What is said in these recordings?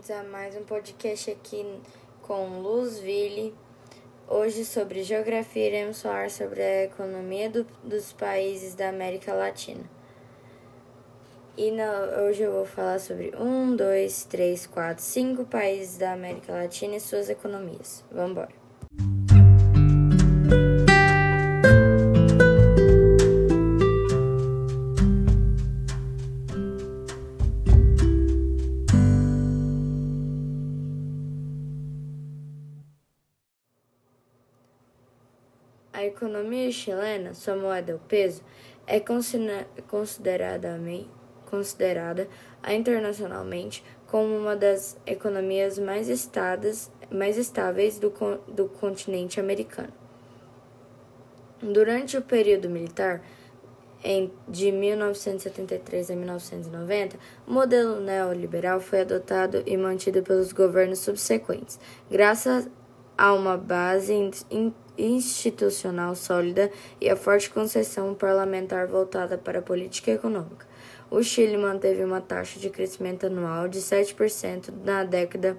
bem-vindos a mais um podcast aqui com Luzville. Hoje, sobre geografia, iremos falar sobre a economia do, dos países da América Latina. E hoje eu vou falar sobre um, dois, três, quatro, cinco países da América Latina e suas economias. Vamos embora. A economia chilena, sua moeda, o peso, é considerada, internacionalmente como uma das economias mais, estadas, mais estáveis do, do continente americano. Durante o período militar, em, de 1973 a 1990, o modelo neoliberal foi adotado e mantido pelos governos subsequentes, graças a uma base institucional sólida e a forte concessão parlamentar voltada para a política econômica. O Chile manteve uma taxa de crescimento anual de 7% na década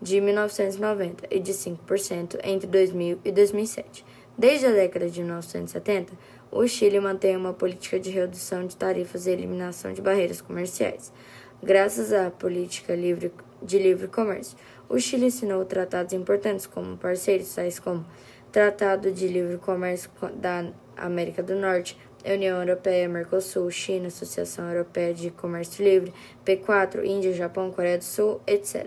de 1990 e de 5% entre 2000 e 2007. Desde a década de 1970, o Chile mantém uma política de redução de tarifas e eliminação de barreiras comerciais. Graças à política livre de livre comércio, o Chile assinou tratados importantes como parceiros, tais como Tratado de Livre Comércio da América do Norte, União Europeia, Mercosul, China, Associação Europeia de Comércio Livre, P4, Índia, Japão, Coreia do Sul, etc.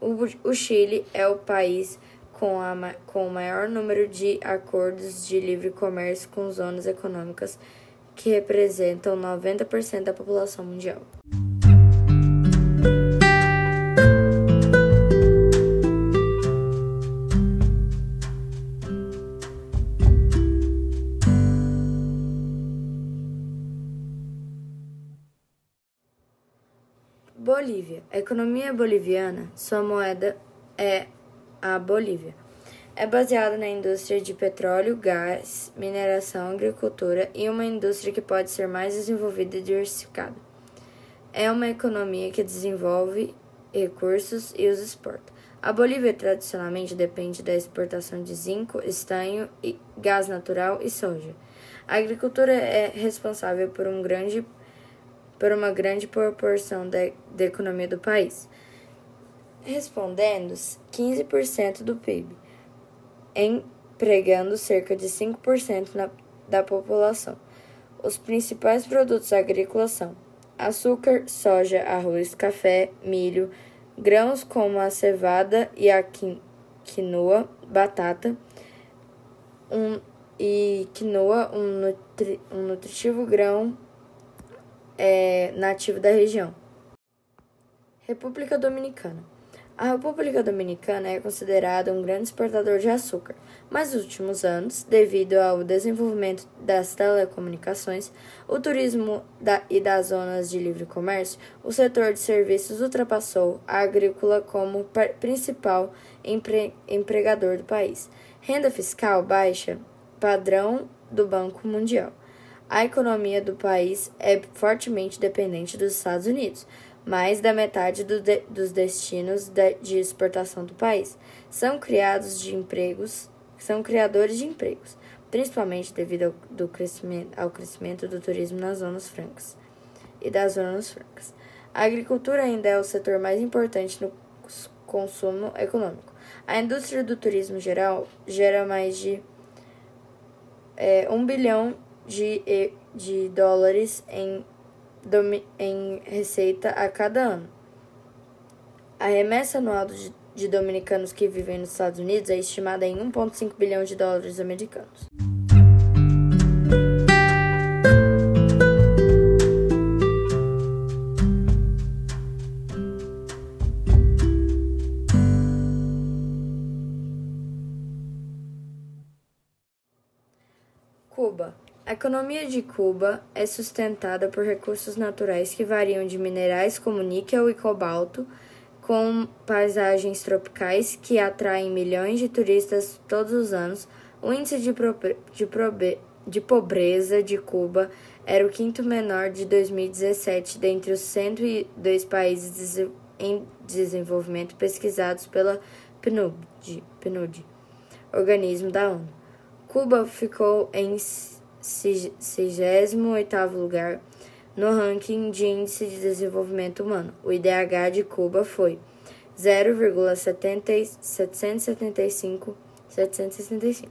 O, Chile é o país com, a, com o maior número de acordos de livre comércio com zonas econômicas que representam 90% da população mundial. Bolívia. A economia boliviana, sua moeda é a Bolívia. É baseada na indústria de petróleo, gás, mineração, agricultura e uma indústria que pode ser mais desenvolvida e diversificada. É uma economia que desenvolve recursos e os exporta. A Bolívia tradicionalmente depende da exportação de zinco, estanho, gás natural e soja. A agricultura é responsável por um grande por uma grande proporção da, da economia do país, respondendo 15% do PIB, empregando cerca de 5% na, da população. Os principais produtos agrícolas são açúcar, soja, arroz, café, milho, grãos como a cevada e a quinoa, batata, um, e quinoa, um, nutri, um nutritivo grão é, nativo da região. República Dominicana. A República Dominicana é considerada um grande exportador de açúcar, mas nos últimos anos, devido ao desenvolvimento das telecomunicações, o turismo da, e das zonas de livre comércio, o setor de serviços ultrapassou a agrícola como principal empre, empregador do país. Renda fiscal baixa, padrão do Banco Mundial. A economia do país é fortemente dependente dos Estados Unidos. Mais da metade do de, dos destinos de, de exportação do país são criados de empregos, são criadores de empregos, principalmente devido ao, do crescimento, ao crescimento do turismo nas zonas francas e das zonas francas. A agricultura ainda é o setor mais importante no consumo econômico. A indústria do turismo geral gera mais de é, um bilhão de, de dólares em, em receita a cada ano. A remessa anual de, de dominicanos que vivem nos Estados Unidos é estimada em 1,5 bilhão de dólares americanos. Cuba a economia de Cuba é sustentada por recursos naturais que variam de minerais como níquel e cobalto, com paisagens tropicais que atraem milhões de turistas todos os anos. O índice de, de, de pobreza de Cuba era o quinto menor de 2017 dentre os 102 países em Desenvolvimento pesquisados pela PNUD, PNUD organismo da ONU. Cuba ficou em 68º lugar no ranking de Índice de Desenvolvimento Humano. O IDH de Cuba foi 0,775 765.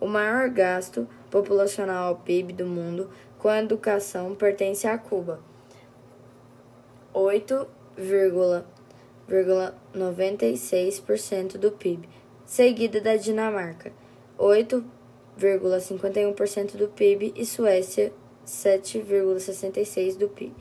O maior gasto populacional ao PIB do mundo com a educação pertence a Cuba. 8,96% do PIB, seguida da Dinamarca, 8,51% do PIB e Suécia, 7,66% do PIB.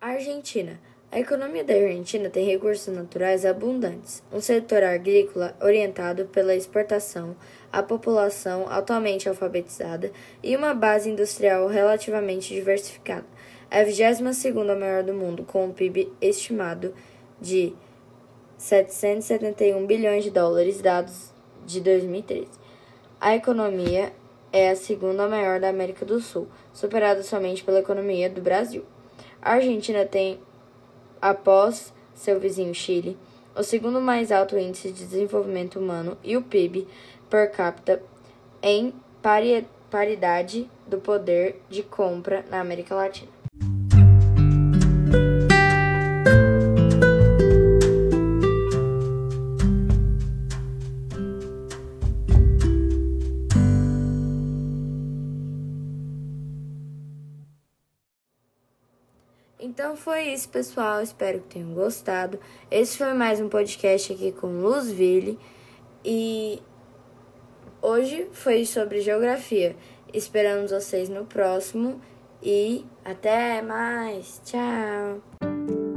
Argentina. A economia da Argentina tem recursos naturais abundantes, um setor agrícola orientado pela exportação, a população altamente alfabetizada e uma base industrial relativamente diversificada. É a 22 maior do mundo, com um PIB estimado de 771 bilhões de dólares, dados de 2013. A economia é a segunda maior da América do Sul, superada somente pela economia do Brasil. A Argentina tem após seu vizinho Chile, o segundo mais alto índice de desenvolvimento humano e o PIB per capita em paridade do poder de compra na América Latina. Então foi isso, pessoal. Espero que tenham gostado. Esse foi mais um podcast aqui com Luzville. E hoje foi sobre geografia. Esperamos vocês no próximo. E até mais. Tchau.